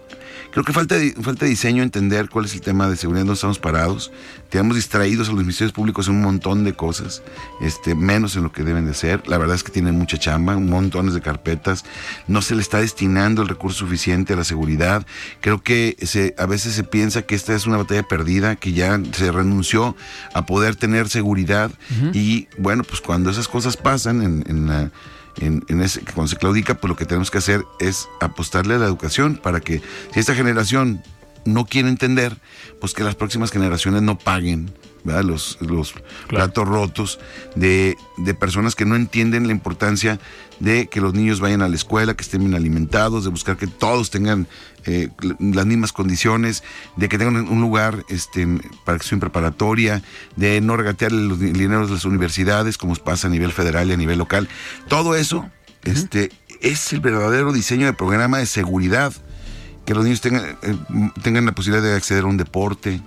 Creo que falta, falta diseño entender cuál es el tema de seguridad, no estamos parados. Tenemos distraídos a los ministerios públicos en un montón de cosas, este, menos en lo que deben de ser. La verdad es que tienen mucha chamba, montones de carpetas. No se le está destinando el recurso suficiente a la seguridad. Creo que se, a veces se piensa que esta es una batalla perdida, que ya se renunció a poder tener seguridad. Y bueno, pues cuando esas cosas pasan en, en la en, ese, cuando se claudica, pues lo que tenemos que hacer es apostarle a la educación para que si esta generación no quiere entender, pues que las próximas generaciones no paguen los, los platos rotos de, de, personas que no entienden la importancia de que los niños vayan a la escuela, que estén bien alimentados, de buscar que todos tengan eh, las mismas condiciones, de que tengan un lugar este, para que estén preparatoria, de no regatear los dineros de las universidades, como pasa a nivel federal y a nivel local. Todo eso este, es el verdadero diseño de programa de seguridad, que los niños tengan, eh, tengan la posibilidad de acceder a un deporte,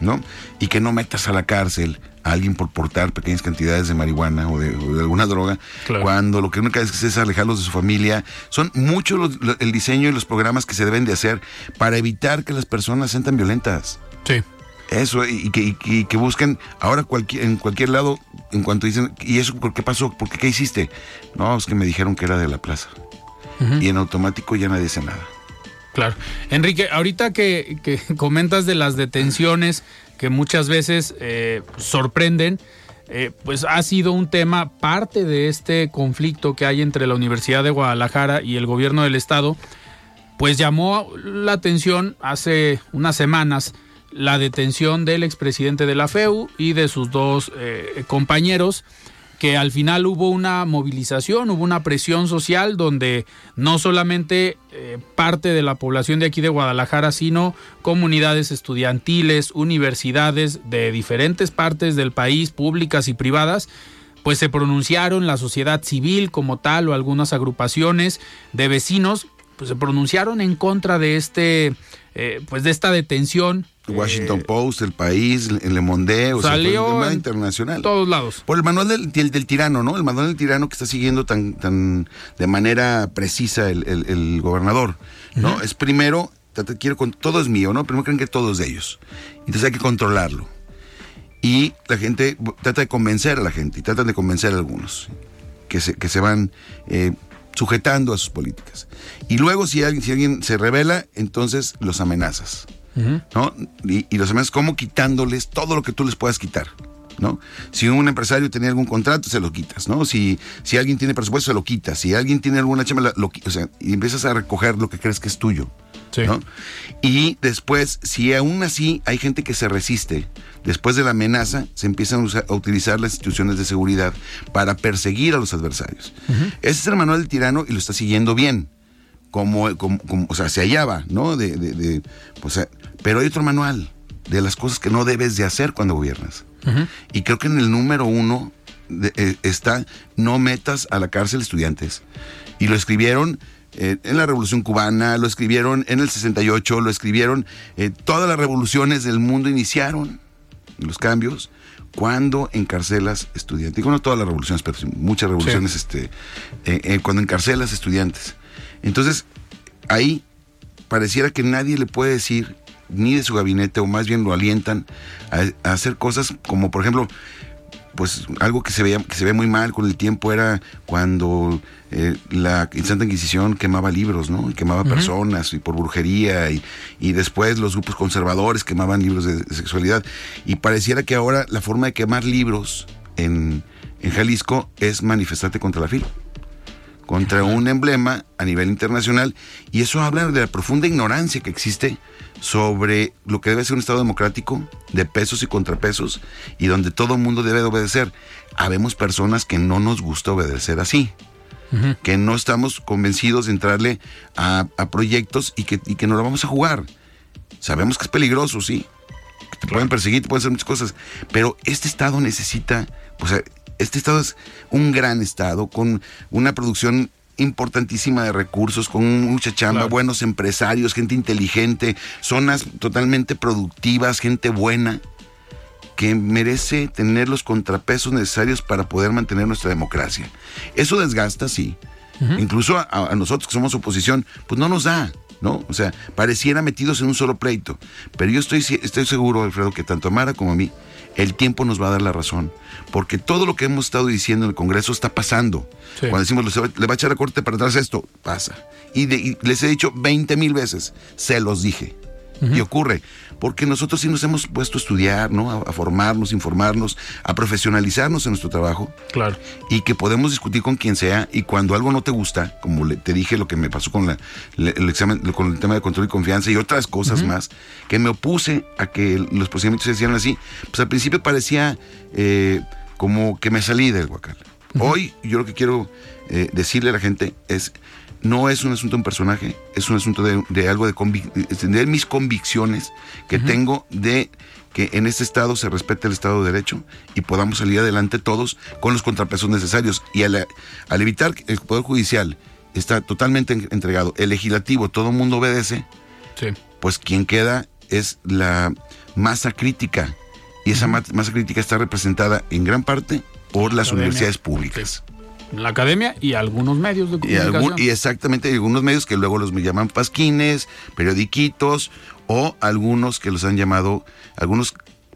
¿no? Y que no metas a la cárcel a alguien por portar pequeñas cantidades de marihuana o de, alguna droga, cuando lo que uno hace es alejarlos de su familia. Son muchos el diseño y los programas que se deben de hacer para evitar que las personas sean tan violentas. Sí. Eso, y que, que busquen ahora cualquier, en cualquier lado, en cuanto dicen, ¿y eso por qué pasó? ¿Por qué qué hiciste? No, es que me dijeron que era de la plaza. Y en automático ya nadie dice nada. Claro. Enrique, ahorita que, comentas de las detenciones que muchas veces eh, sorprenden, eh, pues ha sido un tema parte de este conflicto que hay entre la Universidad de Guadalajara y el gobierno del estado, pues llamó la atención hace unas semanas la detención del expresidente de la FEU y de sus dos eh, compañeros que al final hubo una movilización, hubo una presión social donde no solamente eh, parte de la población de aquí de Guadalajara, sino comunidades estudiantiles, universidades de diferentes partes del país, públicas y privadas, pues se pronunciaron la sociedad civil como tal o algunas agrupaciones de vecinos, pues se pronunciaron en contra de este, eh, pues de esta detención Washington eh, Post, El País, El Le Monde, o salió sea, internacional. Todos lados. Por el manual del, del, tirano, ¿no? El manual del tirano que está siguiendo tan, tan de manera precisa el, gobernador, ¿no? Es primero, quiero, todo es mío, ¿no? Primero creen que todo es de ellos. Entonces hay que controlarlo. Y la gente trata de convencer a la gente, y tratan de convencer a algunos que se, que se van eh, sujetando a sus políticas. Y luego si alguien, si alguien se revela, entonces los amenazas. ¿No? Y, los demás, ¿cómo quitándoles todo lo que tú les puedas quitar? ¿no? Si un empresario tenía algún contrato, se lo quitas, ¿no? Si, si alguien tiene presupuesto, se lo quitas. Si alguien tiene alguna chama, lo, o sea, y empiezas a recoger lo que crees que es tuyo. ¿no? Y después, si aún así hay gente que se resiste, después de la amenaza, se empiezan a, utilizar las instituciones de seguridad para perseguir a los adversarios. Ese es el manual del tirano y lo está siguiendo bien. Como, como, o sea, se hallaba, ¿no? De, de, de pues, pero hay otro manual de las cosas que no debes de hacer cuando gobiernas. Y creo que en el número uno eh, está no metas a la cárcel estudiantes. Y lo escribieron eh, en la Revolución Cubana, lo escribieron en el 68, lo escribieron, eh, todas las revoluciones del mundo iniciaron los cambios cuando encarcelas estudiantes. Digo, no todas las revoluciones, pero muchas revoluciones, este, cuando encarcelas estudiantes. Entonces, ahí pareciera que nadie le puede decir ni de su gabinete, o más bien lo alientan a, a hacer cosas como, por ejemplo, pues algo que se veía que se ve muy mal con el tiempo era cuando eh, la Santa Inquisición quemaba libros, ¿no? Y quemaba personas y por brujería y, y, después los grupos conservadores quemaban libros de, de, sexualidad. Y pareciera que ahora la forma de quemar libros en, en Jalisco es manifestarte contra la fila contra un emblema a nivel internacional y eso habla de la profunda ignorancia que existe sobre lo que debe ser un Estado democrático de pesos y contrapesos y donde todo el mundo debe de obedecer. Habemos personas que no nos gusta obedecer así, uh -huh. que no estamos convencidos de entrarle a, a proyectos y que, y que no lo vamos a jugar. Sabemos que es peligroso, sí. Que te pueden perseguir, te pueden hacer muchas cosas, pero este Estado necesita, pues, este estado es un gran estado con una producción importantísima de recursos, con mucha chamba, claro. buenos empresarios, gente inteligente, zonas totalmente productivas, gente buena, que merece tener los contrapesos necesarios para poder mantener nuestra democracia. Eso desgasta, sí. Uh -huh. Incluso a, a, nosotros que somos oposición, pues no nos da. ¿No? O sea, pareciera metidos en un solo pleito. Pero yo estoy, estoy seguro, Alfredo, que tanto a Mara como a mí, el tiempo nos va a dar la razón. Porque todo lo que hemos estado diciendo en el Congreso está pasando. Sí. Cuando decimos, le va a echar a corte para atrás esto, pasa. Y, de, y les he dicho 20 mil veces, se los dije. Uh -huh. Y ocurre, porque nosotros sí nos hemos puesto a estudiar, ¿no? A, a, formarnos, informarnos, a profesionalizarnos en nuestro trabajo. Claro. Y que podemos discutir con quien sea y cuando algo no te gusta, como le, te dije lo que me pasó con la, le, el examen, con el tema de control y confianza y otras cosas uh -huh. más, que me opuse a que los procedimientos se hicieran así, pues al principio parecía eh, como que me salí del huacal. Uh -huh. Hoy yo lo que quiero eh, decirle a la gente es no es un asunto de un personaje, es un asunto de, de algo de, de, mis convicciones que uh -huh. tengo de que en este estado se respete el Estado de Derecho y podamos salir adelante todos con los contrapesos necesarios. Y al, al evitar que el Poder Judicial está totalmente entregado, el legislativo, todo el mundo obedece, sí. pues quien queda es la masa crítica. Y esa masa crítica está representada en gran parte por las Academia. universidades públicas. La academia y algunos medios de comunicación. Y, algún, y exactamente, algunos medios que luego los me llaman pasquines, periodiquitos, o algunos que los han llamado, algunos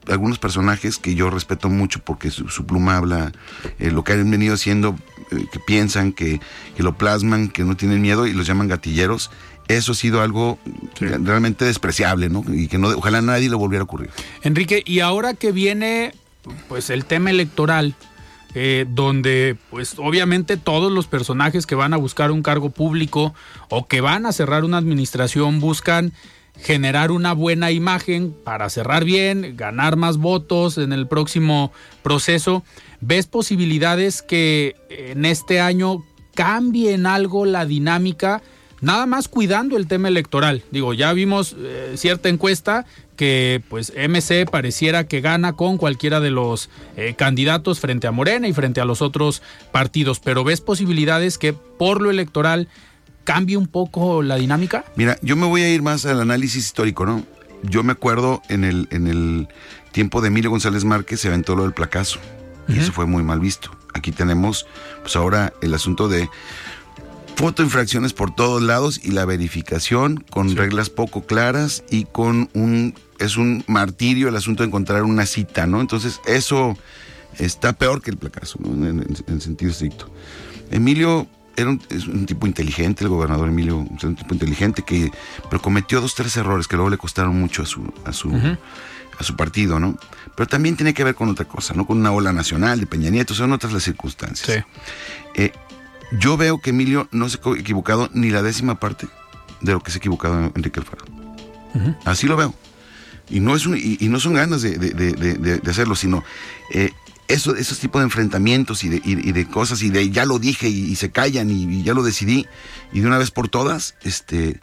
algunos personajes que yo respeto mucho porque su, su pluma habla eh, lo que han venido haciendo, eh, que piensan, que, que, lo plasman, que no tienen miedo y los llaman gatilleros. Eso ha sido algo sí. realmente despreciable, ¿no? Y que no, ojalá nadie lo volviera a ocurrir. Enrique, y ahora que viene pues el tema electoral, eh, donde pues obviamente todos los personajes que van a buscar un cargo público o que van a cerrar una administración buscan generar una buena imagen para cerrar bien, ganar más votos en el próximo proceso. ¿Ves posibilidades que en este año cambie en algo la dinámica? Nada más cuidando el tema electoral. Digo, ya vimos eh, cierta encuesta que pues MC pareciera que gana con cualquiera de los eh, candidatos frente a Morena y frente a los otros partidos, pero ves posibilidades que por lo electoral cambie un poco la dinámica? Mira, yo me voy a ir más al análisis histórico, ¿no? Yo me acuerdo en el, en el tiempo de Emilio González Márquez se aventó lo del placazo uh -huh. y eso fue muy mal visto. Aquí tenemos pues ahora el asunto de fotoinfracciones por todos lados y la verificación con sí. reglas poco claras y con un es un martirio el asunto de encontrar una cita, ¿no? Entonces eso está peor que el placazo, ¿no? en, en, en sentido estricto. Emilio era un, es un tipo inteligente, el gobernador Emilio, un tipo inteligente que pero cometió dos tres errores que luego le costaron mucho a su a su uh -huh. a su partido, ¿no? Pero también tiene que ver con otra cosa, ¿no? Con una ola nacional de Peña Nieto, son otras las circunstancias. Sí. Eh, yo veo que Emilio no se ha equivocado ni la décima parte de lo que se ha equivocado Enrique Alfaro. Uh -huh. Así lo veo. Y no, es un, y, y no son ganas de, de, de, de hacerlo, sino eh, eso, esos tipos de enfrentamientos y de, y, de, cosas y de ya lo dije y, se callan y, ya lo decidí y de una vez por todas, este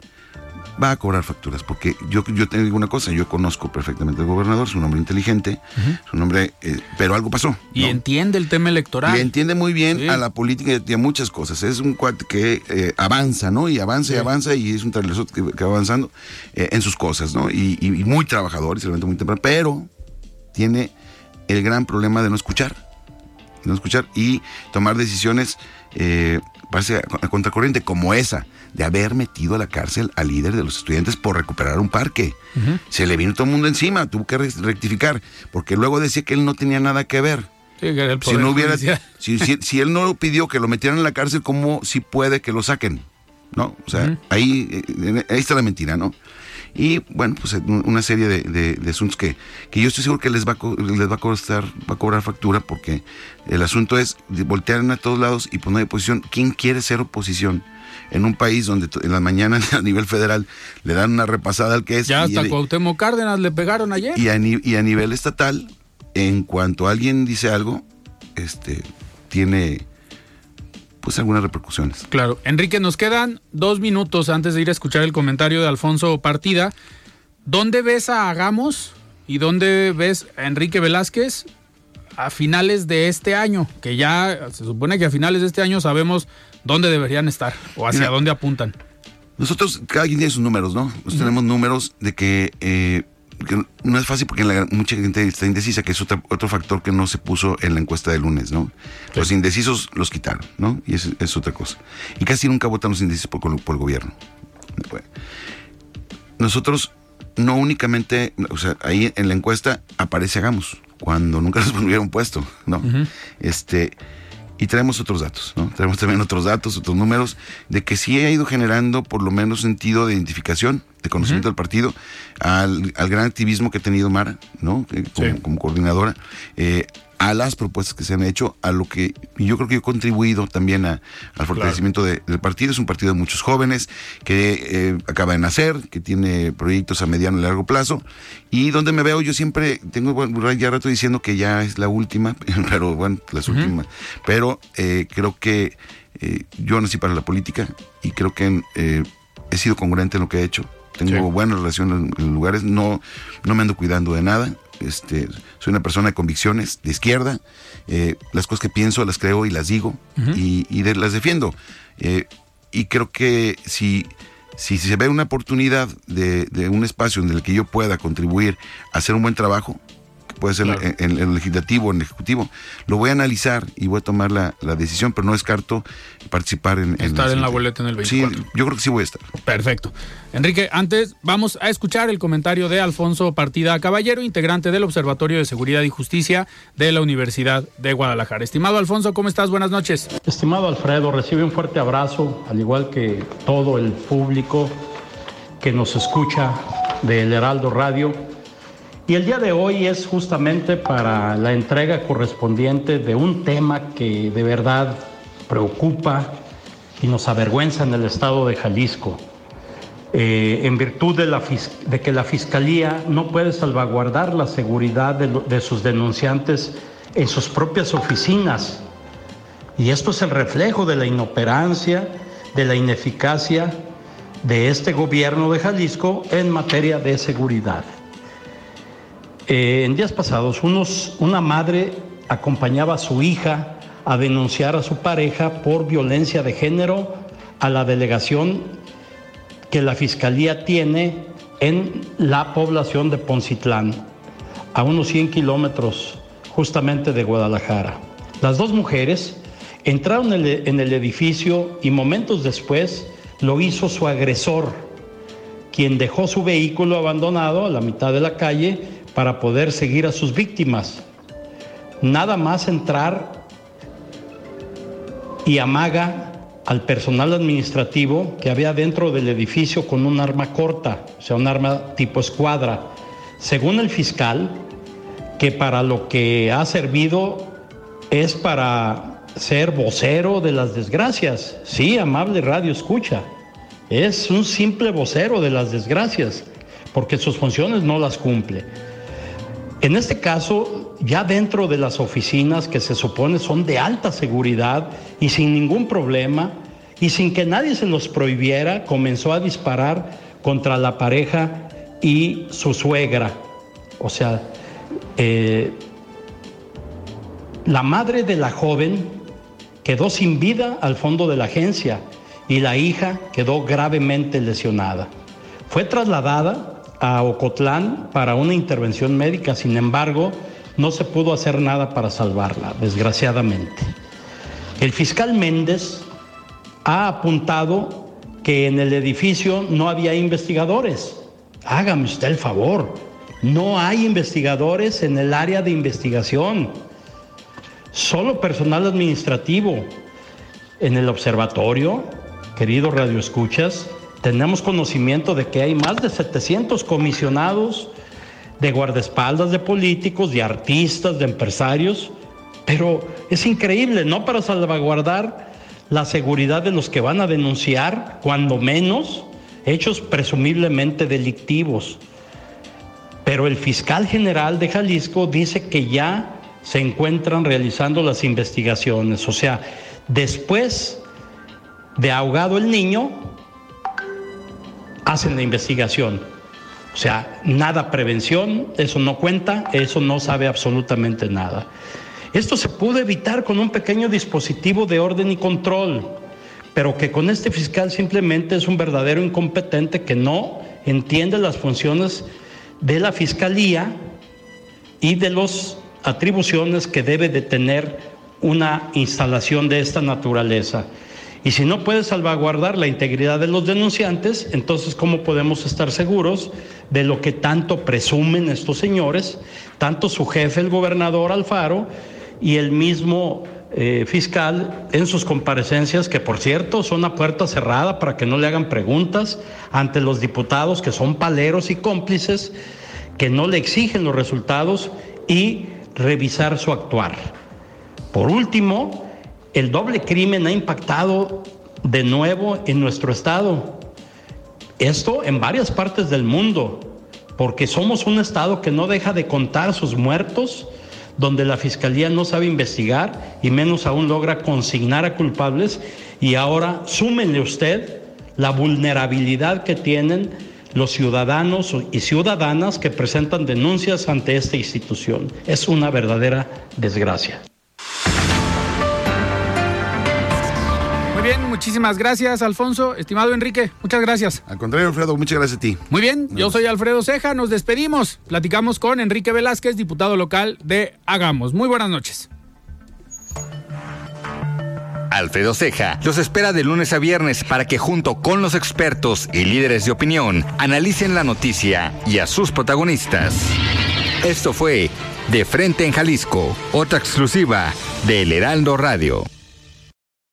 va a cobrar facturas, porque yo, yo te digo una cosa, yo conozco perfectamente al gobernador, es un hombre inteligente, uh -huh. es un hombre, eh, pero algo pasó. Y ¿no? entiende el tema electoral. Y entiende muy bien sí. a la política y a muchas cosas. Es un cuate que eh, avanza, ¿no? Y avanza sí. y avanza y es un trailer que, que, va avanzando eh, en sus cosas, ¿no? Y, y, y muy trabajador y se levanta muy temprano, pero tiene el gran problema de no escuchar. no escuchar y tomar decisiones eh, parece a contracorriente como esa de haber metido a la cárcel al líder de los estudiantes por recuperar un parque. Se le vino todo el mundo encima, tuvo que rectificar, porque luego decía que él no tenía nada que ver. si no hubiera, si, si, él no pidió que lo metieran en la cárcel, ¿cómo si puede que lo saquen? ¿No? O sea, ahí, eh, ahí está la mentira, ¿no? Y bueno, pues una serie de, asuntos que, que, yo estoy seguro que les va, a, les va a costar, va a cobrar factura porque el asunto es voltear a todos lados y poner oposición. ¿Quién quiere ser oposición? en un país donde en la mañana a nivel federal le dan una repasada al que es. Ya hasta Cuauhtémoc Cárdenas le pegaron ayer. Y a, y a nivel estatal, en cuanto alguien dice algo, este tiene pues algunas repercusiones. Claro. Enrique, nos quedan dos minutos antes de ir a escuchar el comentario de Alfonso Partida. ¿Dónde ves a Hagamos y dónde ves a Enrique Velázquez a finales de este año? Que ya se supone que a finales de este año sabemos dónde deberían estar o hacia dónde apuntan. Nosotros, cada quien tiene sus números, ¿no? Nosotros tenemos números de que, eh, no es fácil porque mucha gente está indecisa, que es otro, otro factor que no se puso en la encuesta de lunes, ¿no? Los indecisos los quitaron, ¿no? Y es, es otra cosa. Y casi nunca votan los indecisos por, por el gobierno. Nosotros no únicamente, o sea, ahí en la encuesta aparece Hagamos, cuando nunca nos volvieron puesto, ¿no? Este y traemos otros datos, ¿no? Traemos también otros datos, otros números, de que sí ha ido generando por lo menos sentido de identificación, de conocimiento del partido, al, gran activismo que ha tenido Mara, ¿no? Eh, como, coordinadora. Eh, a las propuestas que se han hecho, a lo que yo creo que he contribuido también a, al fortalecimiento del partido. Es un partido de muchos jóvenes que eh, acaba de nacer, que tiene proyectos a mediano y largo plazo, y donde me veo yo siempre, tengo ya rato diciendo que ya es la última, pero bueno, las últimas, pero eh, creo que eh, yo nací para la política y creo que he sido congruente en lo que he hecho. Tengo buena relación en, lugares, no, no me ando cuidando de nada, este, soy una persona de convicciones, de izquierda. Eh, las cosas que pienso las creo y las digo y, las defiendo. Eh, y creo que si, si, se ve una oportunidad de, de, un espacio en el que yo pueda contribuir a hacer un buen trabajo, puede ser en, el legislativo, en el ejecutivo. Lo voy a analizar y voy a tomar la, decisión, pero no descarto participar en... Estar en, la boleta en el 24. Sí, yo creo que sí voy a estar. Perfecto. Enrique, antes vamos a escuchar el comentario de Alfonso Partida Caballero, integrante del Observatorio de Seguridad y Justicia de la Universidad de Guadalajara. Estimado Alfonso, ¿cómo estás? Buenas noches. Estimado Alfredo, recibe un fuerte abrazo, al igual que todo el público que nos escucha del Heraldo Radio y el día de hoy es justamente para la entrega correspondiente de un tema que de verdad preocupa y nos avergüenza en el estado de Jalisco. Eh, en virtud de, que la Fiscalía no puede salvaguardar la seguridad de, de sus denunciantes en sus propias oficinas. Y esto es el reflejo de la inoperancia, de la ineficacia de este gobierno de Jalisco en materia de seguridad. Eh, en días pasados, una madre acompañaba a su hija a denunciar a su pareja por violencia de género a la delegación que la Fiscalía tiene en la población de Poncitlán, a unos 100 kilómetros justamente de Guadalajara. Las dos mujeres entraron en el edificio y momentos después lo hizo su agresor, quien dejó su vehículo abandonado a la mitad de la calle para poder seguir a sus víctimas. Nada más entrar y amaga al personal administrativo que había dentro del edificio con un arma corta, o sea, un arma tipo escuadra. Según el fiscal, que para lo que ha servido es para ser vocero de las desgracias. Sí, amable radio escucha. Es un simple vocero de las desgracias, porque sus funciones no las cumple. En este caso, ya dentro de las oficinas que se supone son de alta seguridad y sin ningún problema y sin que nadie se los prohibiera, comenzó a disparar contra la pareja y su suegra. O sea, eh, la madre de la joven quedó sin vida al fondo de la agencia y la hija quedó gravemente lesionada. Fue trasladada a Ocotlán para una intervención médica. Sin embargo, no se pudo hacer nada para salvarla, desgraciadamente. El fiscal Méndez ha apuntado que en el edificio no había investigadores. Hágame usted el favor, no hay investigadores en el área de investigación, solo personal administrativo. En el observatorio, queridos radioescuchas, tenemos conocimiento de que hay más de 700 comisionados de guardaespaldas de políticos, de artistas, de empresarios, pero es increíble, ¿no? Para salvaguardar la seguridad de los que van a denunciar, cuando menos, hechos presumiblemente delictivos. Pero el fiscal general de Jalisco dice que ya se encuentran realizando las investigaciones. O sea, después de ahogado el niño, hacen la investigación. O sea, nada prevención, eso no cuenta, eso no sabe absolutamente nada. Esto se pudo evitar con un pequeño dispositivo de orden y control, pero que con este fiscal simplemente es un verdadero incompetente que no entiende las funciones de la fiscalía y de las atribuciones que debe de tener una instalación de esta naturaleza. Y si no puede salvaguardar la integridad de los denunciantes, entonces ¿cómo podemos estar seguros de lo que tanto presumen estos señores, tanto su jefe, el gobernador Alfaro, y el mismo eh, fiscal en sus comparecencias, que por cierto son a puerta cerrada para que no le hagan preguntas ante los diputados que son paleros y cómplices, que no le exigen los resultados y revisar su actuar. Por último, el doble crimen ha impactado de nuevo en nuestro estado. Esto en varias partes del mundo, porque somos un estado que no deja de contar sus muertos, donde la fiscalía no sabe investigar y menos aún logra consignar a culpables. Y ahora súmenle usted la vulnerabilidad que tienen los ciudadanos y ciudadanas que presentan denuncias ante esta institución. Es una verdadera desgracia. Muchísimas gracias, Alfonso. Estimado Enrique, muchas gracias. Al contrario, Alfredo, muchas gracias a ti. Muy bien, yo soy Alfredo Ceja, nos despedimos. Platicamos con Enrique Velázquez, diputado local de Hagamos. Muy buenas noches. Alfredo Ceja los espera de lunes a viernes para que junto con los expertos y líderes de opinión analicen la noticia y a sus protagonistas. Esto fue De Frente en Jalisco, otra exclusiva de El Heraldo Radio.